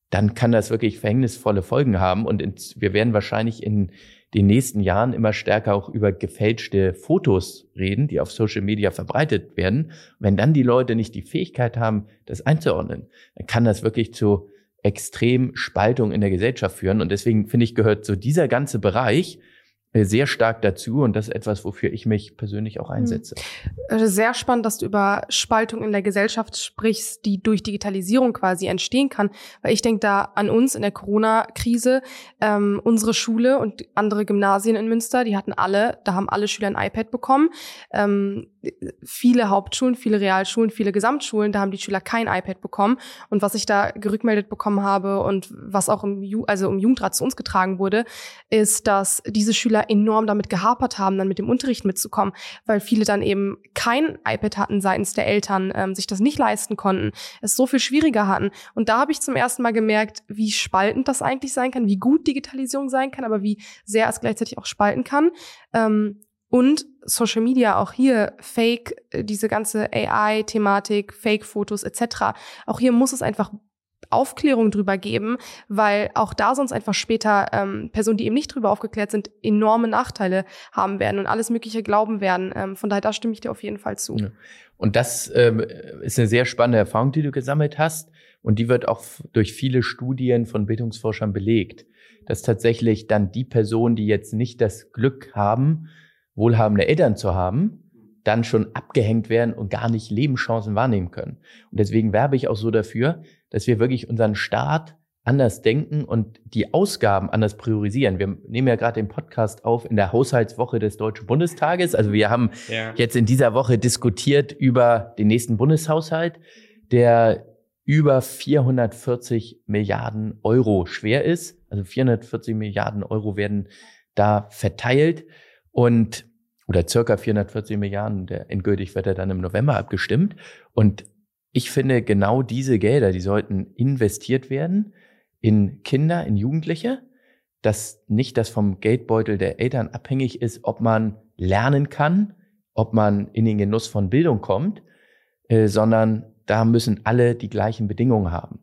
dann kann das wirklich verhängnisvolle Folgen haben. Und wir werden wahrscheinlich in den nächsten Jahren immer stärker auch über gefälschte Fotos reden, die auf Social Media verbreitet werden. Wenn dann die Leute nicht die Fähigkeit haben, das einzuordnen, dann kann das wirklich zu extrem Spaltung in der Gesellschaft führen. Und deswegen finde ich, gehört so dieser ganze Bereich sehr stark dazu und das ist etwas, wofür ich mich persönlich auch einsetze. Hm. Sehr spannend, dass du über Spaltung in der Gesellschaft sprichst, die durch Digitalisierung quasi entstehen kann, weil ich denke da an uns in der Corona-Krise, ähm, unsere Schule und andere Gymnasien in Münster, die hatten alle, da haben alle Schüler ein iPad bekommen. Ähm, viele Hauptschulen, viele Realschulen, viele Gesamtschulen, da haben die Schüler kein iPad bekommen. Und was ich da gerückmeldet bekommen habe und was auch im, Ju also im Jugendrat zu uns getragen wurde, ist, dass diese Schüler Schüler enorm damit gehapert haben, dann mit dem Unterricht mitzukommen, weil viele dann eben kein iPad hatten seitens der Eltern, ähm, sich das nicht leisten konnten, es so viel schwieriger hatten. Und da habe ich zum ersten Mal gemerkt, wie spaltend das eigentlich sein kann, wie gut Digitalisierung sein kann, aber wie sehr es gleichzeitig auch spalten kann. Ähm, und Social Media, auch hier Fake, äh, diese ganze AI-Thematik, Fake-Fotos etc. Auch hier muss es einfach Aufklärung drüber geben, weil auch da sonst einfach später ähm, Personen, die eben nicht drüber aufgeklärt sind, enorme Nachteile haben werden und alles Mögliche glauben werden. Ähm, von daher, da stimme ich dir auf jeden Fall zu. Ja. Und das ähm, ist eine sehr spannende Erfahrung, die du gesammelt hast. Und die wird auch durch viele Studien von Bildungsforschern belegt, dass tatsächlich dann die Personen, die jetzt nicht das Glück haben, wohlhabende Eltern zu haben, dann schon abgehängt werden und gar nicht Lebenschancen wahrnehmen können. Und deswegen werbe ich auch so dafür, dass wir wirklich unseren Staat anders denken und die Ausgaben anders priorisieren. Wir nehmen ja gerade den Podcast auf in der Haushaltswoche des Deutschen Bundestages. Also wir haben ja. jetzt in dieser Woche diskutiert über den nächsten Bundeshaushalt, der über 440 Milliarden Euro schwer ist. Also 440 Milliarden Euro werden da verteilt. Und oder circa 440 Milliarden, der endgültig wird er dann im November abgestimmt. Und ich finde, genau diese Gelder, die sollten investiert werden in Kinder, in Jugendliche, dass nicht das vom Geldbeutel der Eltern abhängig ist, ob man lernen kann, ob man in den Genuss von Bildung kommt, äh, sondern da müssen alle die gleichen Bedingungen haben.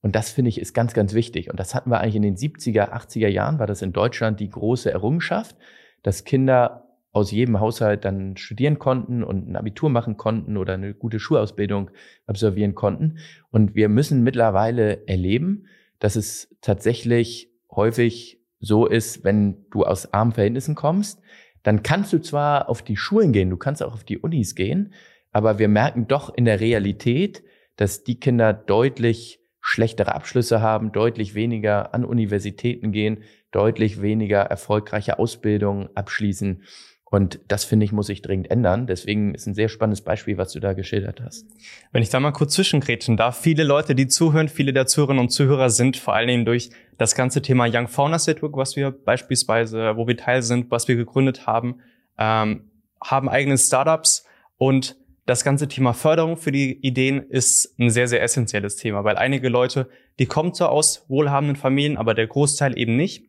Und das finde ich ist ganz, ganz wichtig. Und das hatten wir eigentlich in den 70er, 80er Jahren, war das in Deutschland die große Errungenschaft, dass Kinder aus jedem Haushalt dann studieren konnten und ein Abitur machen konnten oder eine gute Schulausbildung absolvieren konnten. Und wir müssen mittlerweile erleben, dass es tatsächlich häufig so ist, wenn du aus armen Verhältnissen kommst, dann kannst du zwar auf die Schulen gehen, du kannst auch auf die Unis gehen, aber wir merken doch in der Realität, dass die Kinder deutlich schlechtere Abschlüsse haben, deutlich weniger an Universitäten gehen, deutlich weniger erfolgreiche Ausbildungen abschließen. Und das finde ich, muss sich dringend ändern. Deswegen ist ein sehr spannendes Beispiel, was du da geschildert hast. Wenn ich da mal kurz zwischengrätschen darf, viele Leute, die zuhören, viele der Zuhörerinnen und Zuhörer sind vor allen Dingen durch das ganze Thema Young Founders Network, was wir beispielsweise, wo wir Teil sind, was wir gegründet haben, ähm, haben eigene Startups und das ganze Thema Förderung für die Ideen ist ein sehr, sehr essentielles Thema, weil einige Leute, die kommen zwar aus wohlhabenden Familien, aber der Großteil eben nicht.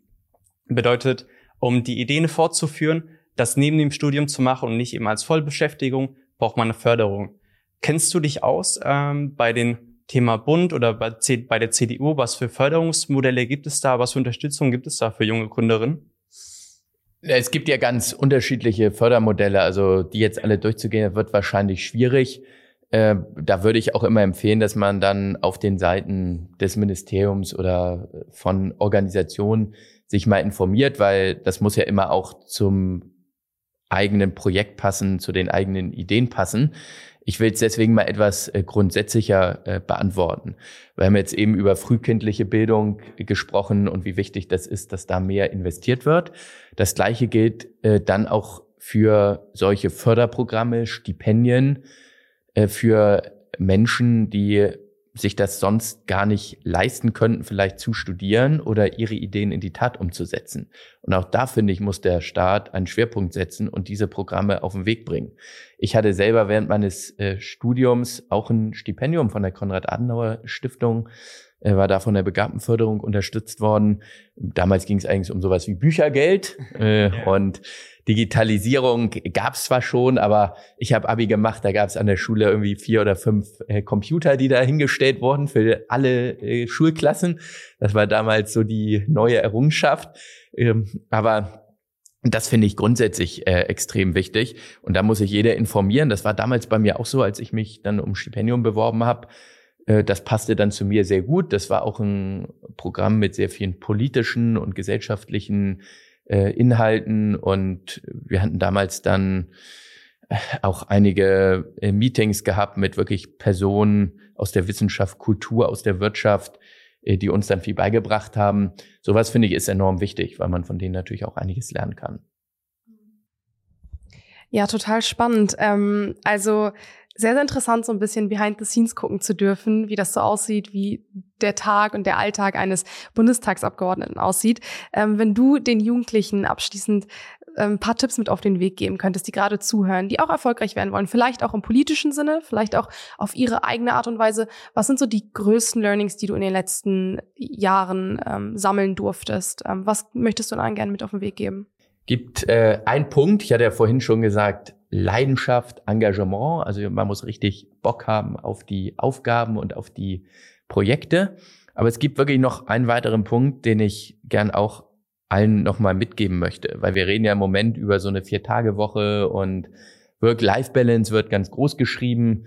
Bedeutet, um die Ideen fortzuführen, das neben dem Studium zu machen und nicht eben als Vollbeschäftigung, braucht man eine Förderung. Kennst du dich aus ähm, bei dem Thema Bund oder bei, bei der CDU? Was für Förderungsmodelle gibt es da? Was für Unterstützung gibt es da für junge Gründerinnen? Es gibt ja ganz unterschiedliche Fördermodelle. Also die jetzt alle durchzugehen, wird wahrscheinlich schwierig. Äh, da würde ich auch immer empfehlen, dass man dann auf den Seiten des Ministeriums oder von Organisationen sich mal informiert, weil das muss ja immer auch zum eigenen Projekt passen, zu den eigenen Ideen passen. Ich will es deswegen mal etwas äh, grundsätzlicher äh, beantworten. Wir haben jetzt eben über frühkindliche Bildung gesprochen und wie wichtig das ist, dass da mehr investiert wird. Das Gleiche gilt äh, dann auch für solche Förderprogramme, Stipendien für Menschen, die sich das sonst gar nicht leisten könnten, vielleicht zu studieren oder ihre Ideen in die Tat umzusetzen. Und auch da finde ich, muss der Staat einen Schwerpunkt setzen und diese Programme auf den Weg bringen. Ich hatte selber während meines äh, Studiums auch ein Stipendium von der Konrad-Adenauer-Stiftung, äh, war da von der Begabtenförderung unterstützt worden. Damals ging es eigentlich um sowas wie Büchergeld [LAUGHS] äh, ja. und Digitalisierung gab es zwar schon, aber ich habe Abi gemacht, da gab es an der Schule irgendwie vier oder fünf äh, Computer, die da hingestellt wurden für alle äh, Schulklassen. Das war damals so die neue Errungenschaft. Ähm, aber das finde ich grundsätzlich äh, extrem wichtig. Und da muss sich jeder informieren. Das war damals bei mir auch so, als ich mich dann um Stipendium beworben habe. Äh, das passte dann zu mir sehr gut. Das war auch ein Programm mit sehr vielen politischen und gesellschaftlichen äh, Inhalten und wir hatten damals dann äh, auch einige Meetings gehabt mit wirklich Personen aus der Wissenschaft, Kultur, aus der Wirtschaft, die uns dann viel beigebracht haben. Sowas finde ich ist enorm wichtig, weil man von denen natürlich auch einiges lernen kann. Ja, total spannend. Ähm, also sehr, sehr interessant, so ein bisschen behind the scenes gucken zu dürfen, wie das so aussieht, wie der Tag und der Alltag eines Bundestagsabgeordneten aussieht. Ähm, wenn du den Jugendlichen abschließend ein ähm, paar Tipps mit auf den Weg geben könntest, die gerade zuhören, die auch erfolgreich werden wollen, vielleicht auch im politischen Sinne, vielleicht auch auf ihre eigene Art und Weise. Was sind so die größten Learnings, die du in den letzten Jahren ähm, sammeln durftest? Ähm, was möchtest du dann gerne mit auf den Weg geben? Gibt äh, ein Punkt, ich hatte ja vorhin schon gesagt, Leidenschaft, Engagement. Also man muss richtig Bock haben auf die Aufgaben und auf die Projekte. Aber es gibt wirklich noch einen weiteren Punkt, den ich gern auch allen nochmal mitgeben möchte, weil wir reden ja im Moment über so eine Vier-Tage-Woche und Work-Life-Balance wird ganz groß geschrieben.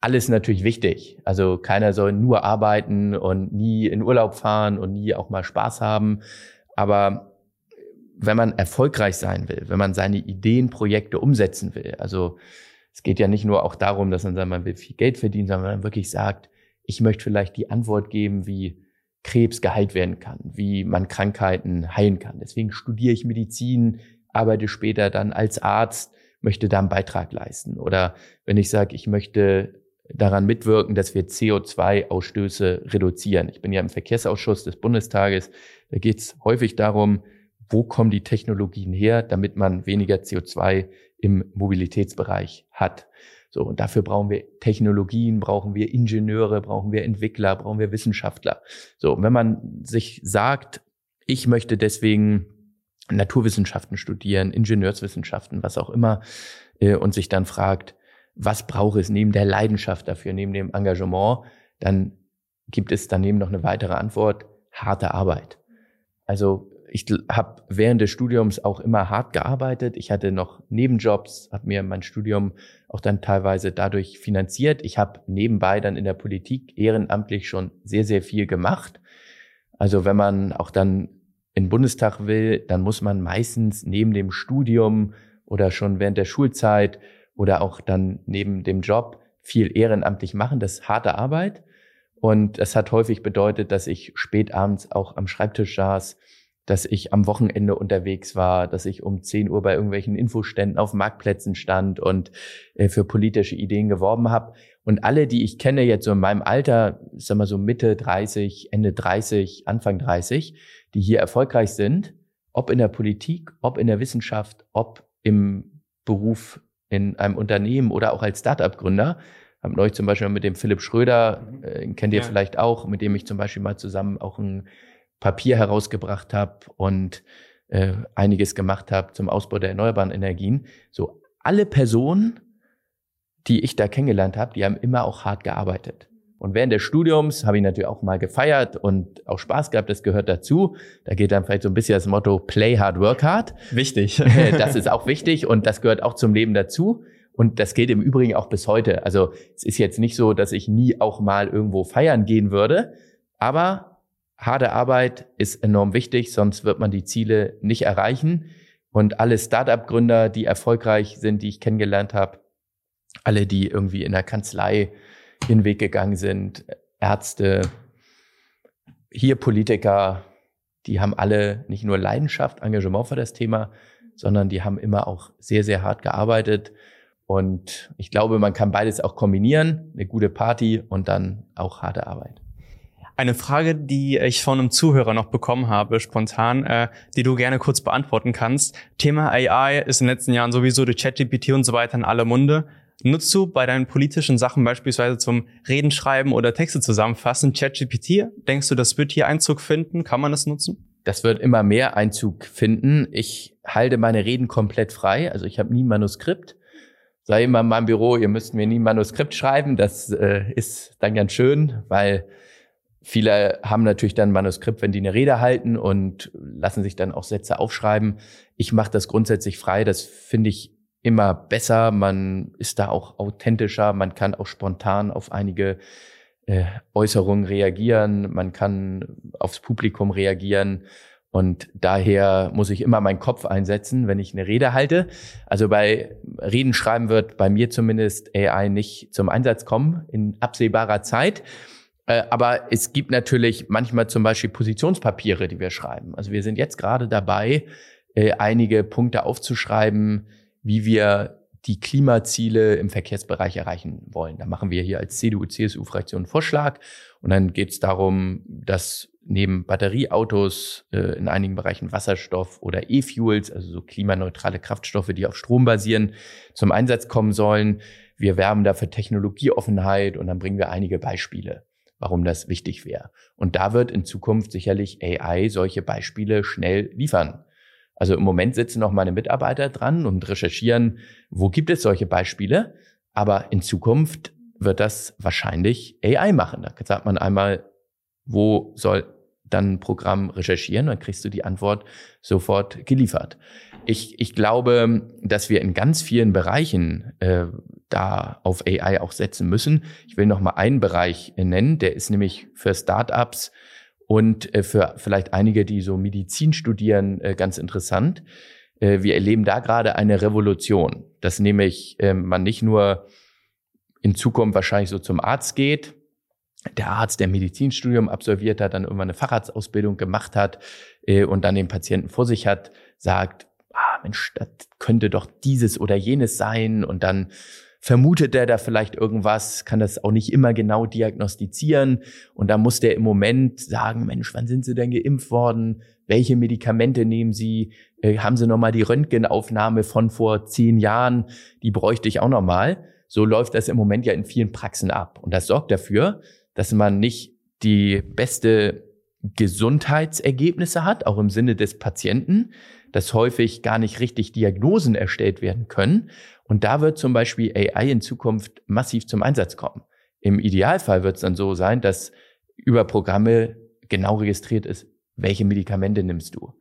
Alles natürlich wichtig. Also keiner soll nur arbeiten und nie in Urlaub fahren und nie auch mal Spaß haben. Aber wenn man erfolgreich sein will, wenn man seine Ideen, Projekte umsetzen will, also es geht ja nicht nur auch darum, dass man sagt, man will viel Geld verdienen, sondern man wirklich sagt, ich möchte vielleicht die Antwort geben, wie Krebs geheilt werden kann, wie man Krankheiten heilen kann. Deswegen studiere ich Medizin, arbeite später dann als Arzt, möchte da einen Beitrag leisten. Oder wenn ich sage, ich möchte daran mitwirken, dass wir CO2-Ausstöße reduzieren. Ich bin ja im Verkehrsausschuss des Bundestages. Da geht es häufig darum, wo kommen die Technologien her, damit man weniger CO2 im Mobilitätsbereich hat. So, und dafür brauchen wir Technologien, brauchen wir Ingenieure, brauchen wir Entwickler, brauchen wir Wissenschaftler. So, und wenn man sich sagt, ich möchte deswegen Naturwissenschaften studieren, Ingenieurswissenschaften, was auch immer, äh, und sich dann fragt, was brauche es neben der Leidenschaft dafür, neben dem Engagement, dann gibt es daneben noch eine weitere Antwort, harte Arbeit. Also ich habe während des Studiums auch immer hart gearbeitet. Ich hatte noch Nebenjobs, habe mir mein Studium auch dann teilweise dadurch finanziert. Ich habe nebenbei dann in der Politik ehrenamtlich schon sehr, sehr viel gemacht. Also wenn man auch dann in den Bundestag will, dann muss man meistens neben dem Studium oder schon während der Schulzeit oder auch dann neben dem Job viel ehrenamtlich machen. Das ist harte Arbeit. Und das hat häufig bedeutet, dass ich spät abends auch am Schreibtisch saß, dass ich am Wochenende unterwegs war, dass ich um 10 Uhr bei irgendwelchen Infoständen auf Marktplätzen stand und äh, für politische Ideen geworben habe. Und alle, die ich kenne jetzt so in meinem Alter, sag mal so Mitte 30, Ende 30, Anfang 30, die hier erfolgreich sind, ob in der Politik, ob in der Wissenschaft, ob im Beruf in einem Unternehmen oder auch als Startup-Gründer, haben neulich zum Beispiel mit dem Philipp Schröder, äh, kennt ihr ja. vielleicht auch, mit dem ich zum Beispiel mal zusammen auch ein Papier herausgebracht habe und äh, einiges gemacht habe zum Ausbau der erneuerbaren Energien. So alle Personen, die ich da kennengelernt habe, die haben immer auch hart gearbeitet. Und während des Studiums habe ich natürlich auch mal gefeiert und auch Spaß gehabt, das gehört dazu. Da geht dann vielleicht so ein bisschen das Motto Play hard, work hard. Wichtig. [LAUGHS] das ist auch wichtig und das gehört auch zum Leben dazu. Und das geht im Übrigen auch bis heute. Also es ist jetzt nicht so, dass ich nie auch mal irgendwo feiern gehen würde, aber harte Arbeit ist enorm wichtig, sonst wird man die Ziele nicht erreichen. Und alle Startup-Gründer, die erfolgreich sind, die ich kennengelernt habe, alle, die irgendwie in der Kanzlei den Weg gegangen sind, Ärzte, hier Politiker, die haben alle nicht nur Leidenschaft, Engagement für das Thema, sondern die haben immer auch sehr, sehr hart gearbeitet. Und ich glaube, man kann beides auch kombinieren, eine gute Party und dann auch harte Arbeit. Eine Frage, die ich von einem Zuhörer noch bekommen habe, spontan, äh, die du gerne kurz beantworten kannst. Thema AI ist in den letzten Jahren sowieso durch ChatGPT und so weiter in aller Munde. Nutzt du bei deinen politischen Sachen beispielsweise zum Reden schreiben oder Texte zusammenfassen ChatGPT? Denkst du, das wird hier Einzug finden? Kann man das nutzen? Das wird immer mehr Einzug finden. Ich halte meine Reden komplett frei. Also ich habe nie Manuskript. Sei immer in meinem Büro, ihr müsst mir nie Manuskript schreiben. Das äh, ist dann ganz schön, weil Viele haben natürlich dann ein Manuskript, wenn die eine Rede halten und lassen sich dann auch Sätze aufschreiben. Ich mache das grundsätzlich frei. Das finde ich immer besser. Man ist da auch authentischer. Man kann auch spontan auf einige äh, Äußerungen reagieren. Man kann aufs Publikum reagieren. Und daher muss ich immer meinen Kopf einsetzen, wenn ich eine Rede halte. Also bei Reden schreiben wird bei mir zumindest AI nicht zum Einsatz kommen in absehbarer Zeit. Äh, aber es gibt natürlich manchmal zum Beispiel Positionspapiere, die wir schreiben. Also wir sind jetzt gerade dabei, äh, einige Punkte aufzuschreiben, wie wir die Klimaziele im Verkehrsbereich erreichen wollen. Da machen wir hier als CDU-CSU-Fraktion einen Vorschlag und dann geht es darum, dass neben Batterieautos äh, in einigen Bereichen Wasserstoff oder E-Fuels, also so klimaneutrale Kraftstoffe, die auf Strom basieren, zum Einsatz kommen sollen. Wir werben dafür Technologieoffenheit und dann bringen wir einige Beispiele, warum das wichtig wäre. Und da wird in Zukunft sicherlich AI solche Beispiele schnell liefern. Also im Moment sitzen noch meine Mitarbeiter dran und recherchieren, wo gibt es solche Beispiele. Aber in Zukunft wird das wahrscheinlich AI machen. Da sagt man einmal, wo soll dann ein Programm recherchieren, dann kriegst du die Antwort sofort geliefert. Ich, ich glaube, dass wir in ganz vielen Bereichen äh, da auf AI auch setzen müssen. Ich will noch mal einen Bereich nennen, der ist nämlich für Startups und äh, für vielleicht einige, die so Medizin studieren, äh, ganz interessant. Äh, wir erleben da gerade eine Revolution, dass nämlich man nicht nur in Zukunft wahrscheinlich so zum Arzt geht, der Arzt, der Medizinstudium absolviert hat, dann irgendwann eine Facharztausbildung gemacht hat und dann den Patienten vor sich hat, sagt, ah Mensch, das könnte doch dieses oder jenes sein und dann vermutet er da vielleicht irgendwas, kann das auch nicht immer genau diagnostizieren. Und da muss der im Moment sagen, Mensch, wann sind Sie denn geimpft worden? Welche Medikamente nehmen Sie? Äh, haben Sie nochmal die Röntgenaufnahme von vor zehn Jahren? Die bräuchte ich auch nochmal. So läuft das im Moment ja in vielen Praxen ab. Und das sorgt dafür, dass man nicht die beste Gesundheitsergebnisse hat, auch im Sinne des Patienten, dass häufig gar nicht richtig Diagnosen erstellt werden können und da wird zum Beispiel AI in Zukunft massiv zum Einsatz kommen. Im Idealfall wird es dann so sein, dass über Programme genau registriert ist, welche Medikamente nimmst du?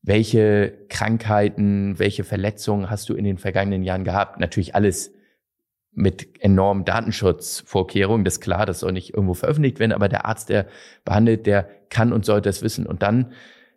Welche Krankheiten, welche Verletzungen hast du in den vergangenen Jahren gehabt? Natürlich alles mit enormen Datenschutzvorkehrungen. Das ist klar, das soll nicht irgendwo veröffentlicht werden, aber der Arzt, der behandelt, der kann und sollte das wissen. Und dann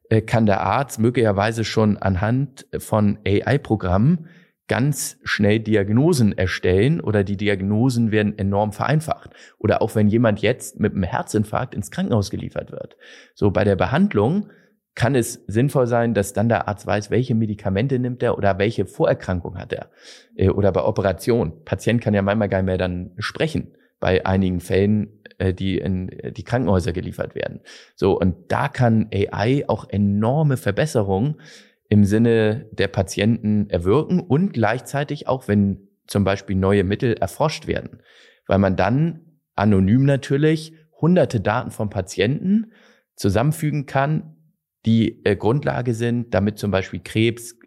äh, kann der Arzt möglicherweise schon anhand von AI-Programmen ganz schnell Diagnosen erstellen oder die Diagnosen werden enorm vereinfacht. Oder auch wenn jemand jetzt mit einem Herzinfarkt ins Krankenhaus geliefert wird. So bei der Behandlung kann es sinnvoll sein, dass dann der Arzt weiß, welche Medikamente nimmt er oder welche Vorerkrankung hat er. Äh, oder bei Operation. Patient kann ja manchmal gar nicht mehr dann sprechen bei einigen Fällen, äh, die in die Krankenhäuser geliefert werden. So, und da kann AI auch enorme Verbesserungen im Sinne der Patienten erwirken und gleichzeitig auch, wenn zum Beispiel neue Mittel erforscht werden, weil man dann anonym natürlich hunderte Daten von Patienten zusammenfügen kann, die äh, Grundlage sind, damit zum Beispiel Krebs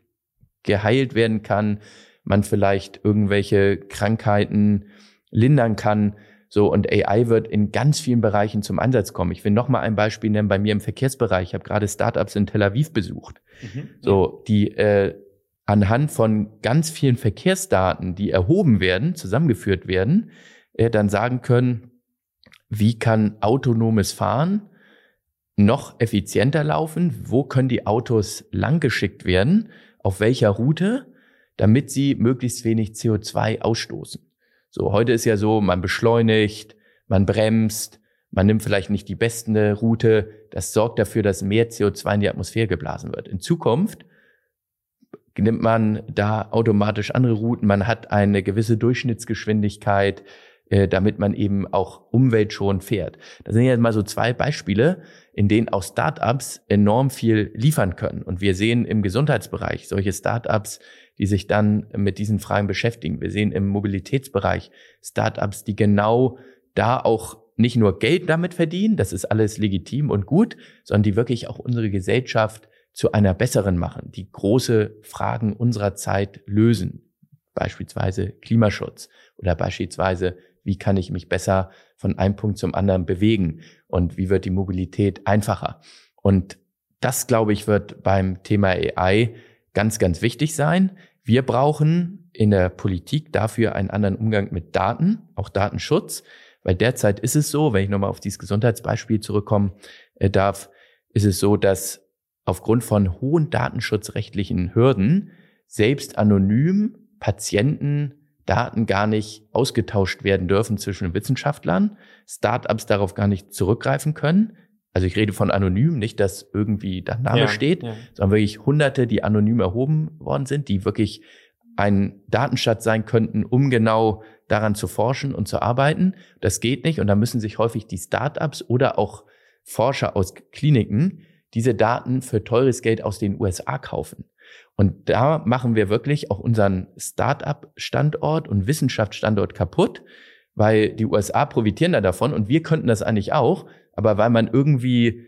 geheilt werden kann, man vielleicht irgendwelche Krankheiten lindern kann. So, und AI wird in ganz vielen Bereichen zum Einsatz kommen. Ich will noch mal ein Beispiel nennen bei mir im Verkehrsbereich. Ich habe gerade Startups in Tel Aviv besucht. Mhm. So, die äh, anhand von ganz vielen Verkehrsdaten, die erhoben werden, zusammengeführt werden, äh, dann sagen können, wie kann autonomes Fahren noch effizienter laufen? Wo können die Autos langgeschickt werden? Auf welcher Route? Damit sie möglichst wenig CO2 ausstoßen. So, heute ist ja so, man beschleunigt, man bremst, man nimmt vielleicht nicht die beste Route. Das sorgt dafür, dass mehr CO2 in die Atmosphäre geblasen wird. In Zukunft nimmt man da automatisch andere Routen. Man hat eine gewisse Durchschnittsgeschwindigkeit, damit man eben auch umweltschonend fährt. Das sind jetzt mal so zwei Beispiele, in denen auch Startups enorm viel liefern können. Und wir sehen im Gesundheitsbereich solche Startups, die sich dann mit diesen Fragen beschäftigen. Wir sehen im Mobilitätsbereich Startups, die genau da auch nicht nur Geld damit verdienen, das ist alles legitim und gut, sondern die wirklich auch unsere Gesellschaft zu einer besseren machen, die große Fragen unserer Zeit lösen. Beispielsweise Klimaschutz oder beispielsweise, wie kann ich mich besser von einem Punkt zum anderen bewegen und wie wird die Mobilität einfacher. Und das, glaube ich, wird beim Thema AI ganz, ganz wichtig sein. Wir brauchen in der Politik dafür einen anderen Umgang mit Daten, auch Datenschutz, weil derzeit ist es so, wenn ich nochmal auf dieses Gesundheitsbeispiel zurückkommen äh, darf, ist es so, dass aufgrund von hohen datenschutzrechtlichen Hürden selbst anonym Patienten Daten gar nicht ausgetauscht werden dürfen zwischen Wissenschaftlern, Startups darauf gar nicht zurückgreifen können. Also ich rede von anonym, nicht, dass irgendwie der Name ja, steht, ja. sondern wirklich Hunderte, die anonym erhoben worden sind, die wirklich ein Datenschatz sein könnten, um genau daran zu forschen und zu arbeiten. Das geht nicht und da müssen sich häufig die Startups oder auch Forscher aus Kliniken diese Daten für teures Geld aus den USA kaufen. Und da machen wir wirklich auch unseren Startup-Standort und Wissenschaftsstandort kaputt, weil die USA profitieren da davon und wir könnten das eigentlich auch, aber weil man irgendwie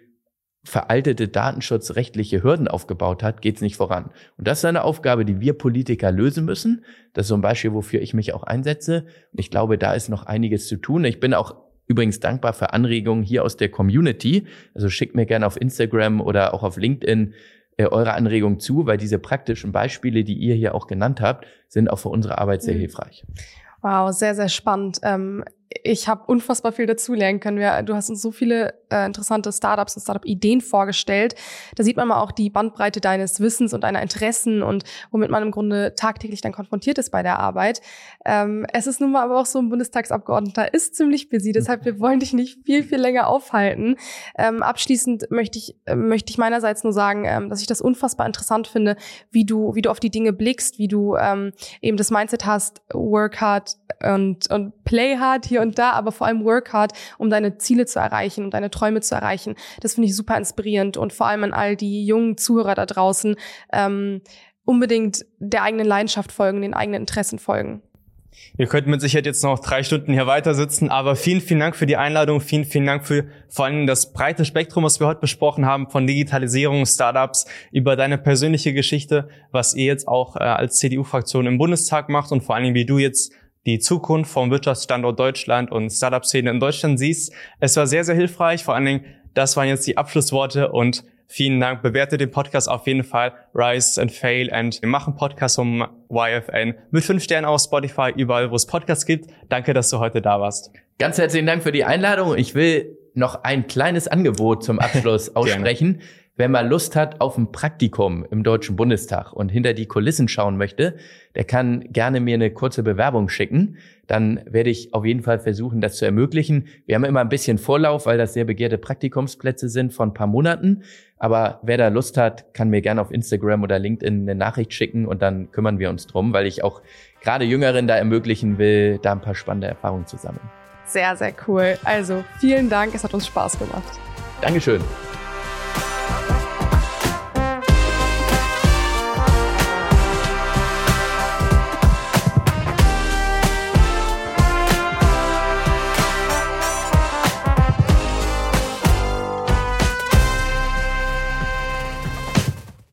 veraltete datenschutzrechtliche Hürden aufgebaut hat, geht es nicht voran. Und das ist eine Aufgabe, die wir Politiker lösen müssen. Das ist so ein Beispiel, wofür ich mich auch einsetze. Und ich glaube, da ist noch einiges zu tun. Ich bin auch übrigens dankbar für Anregungen hier aus der Community. Also schickt mir gerne auf Instagram oder auch auf LinkedIn äh, eure Anregungen zu, weil diese praktischen Beispiele, die ihr hier auch genannt habt, sind auch für unsere Arbeit sehr mhm. hilfreich. Wow, sehr, sehr spannend. Ähm, ich habe unfassbar viel dazulernen können. Wir, du hast uns so viele äh, interessante Startups und Startup-Ideen vorgestellt. Da sieht man mal auch die Bandbreite deines Wissens und deiner Interessen und womit man im Grunde tagtäglich dann konfrontiert ist bei der Arbeit. Ähm, es ist nun mal aber auch so, ein Bundestagsabgeordneter ist ziemlich busy, deshalb wir wollen dich nicht viel, viel länger aufhalten. Ähm, abschließend möchte ich, äh, möchte ich meinerseits nur sagen, ähm, dass ich das unfassbar interessant finde, wie du, wie du auf die Dinge blickst, wie du ähm, eben das Mindset hast, work hard und, und play hard hier und da, aber vor allem work hard, um deine Ziele zu erreichen, um deine Träume zu erreichen. Das finde ich super inspirierend und vor allem an all die jungen Zuhörer da draußen ähm, unbedingt der eigenen Leidenschaft folgen, den eigenen Interessen folgen. Wir könnten mit Sicherheit jetzt noch drei Stunden hier weiter sitzen, aber vielen, vielen Dank für die Einladung, vielen, vielen Dank für vor allem das breite Spektrum, was wir heute besprochen haben, von Digitalisierung, Startups, über deine persönliche Geschichte, was ihr jetzt auch äh, als CDU-Fraktion im Bundestag macht und vor allem, wie du jetzt die Zukunft vom Wirtschaftsstandort Deutschland und Startup-Szene in Deutschland siehst. Es war sehr, sehr hilfreich. Vor allen Dingen, das waren jetzt die Abschlussworte und vielen Dank. Bewertet den Podcast auf jeden Fall. Rise and Fail and wir machen Podcasts um YFN mit fünf Sternen auf Spotify, überall, wo es Podcasts gibt. Danke, dass du heute da warst. Ganz herzlichen Dank für die Einladung. Ich will noch ein kleines Angebot zum Abschluss [LAUGHS] aussprechen. Wer mal Lust hat auf ein Praktikum im Deutschen Bundestag und hinter die Kulissen schauen möchte, der kann gerne mir eine kurze Bewerbung schicken. Dann werde ich auf jeden Fall versuchen, das zu ermöglichen. Wir haben immer ein bisschen Vorlauf, weil das sehr begehrte Praktikumsplätze sind von ein paar Monaten. Aber wer da Lust hat, kann mir gerne auf Instagram oder LinkedIn eine Nachricht schicken und dann kümmern wir uns drum, weil ich auch gerade Jüngeren da ermöglichen will, da ein paar spannende Erfahrungen zu sammeln. Sehr, sehr cool. Also vielen Dank. Es hat uns Spaß gemacht. Dankeschön.